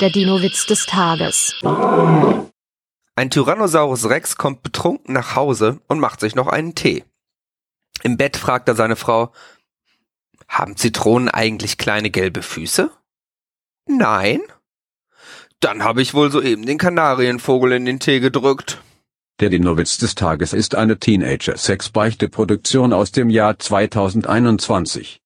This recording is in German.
Der Dino-Witz des Tages. Ein Tyrannosaurus Rex kommt betrunken nach Hause und macht sich noch einen Tee. Im Bett fragt er seine Frau, haben Zitronen eigentlich kleine gelbe Füße? Nein. Dann habe ich wohl soeben den Kanarienvogel in den Tee gedrückt. Der Dinowitz des Tages ist eine Teenager-Sex-Beichte-Produktion aus dem Jahr 2021.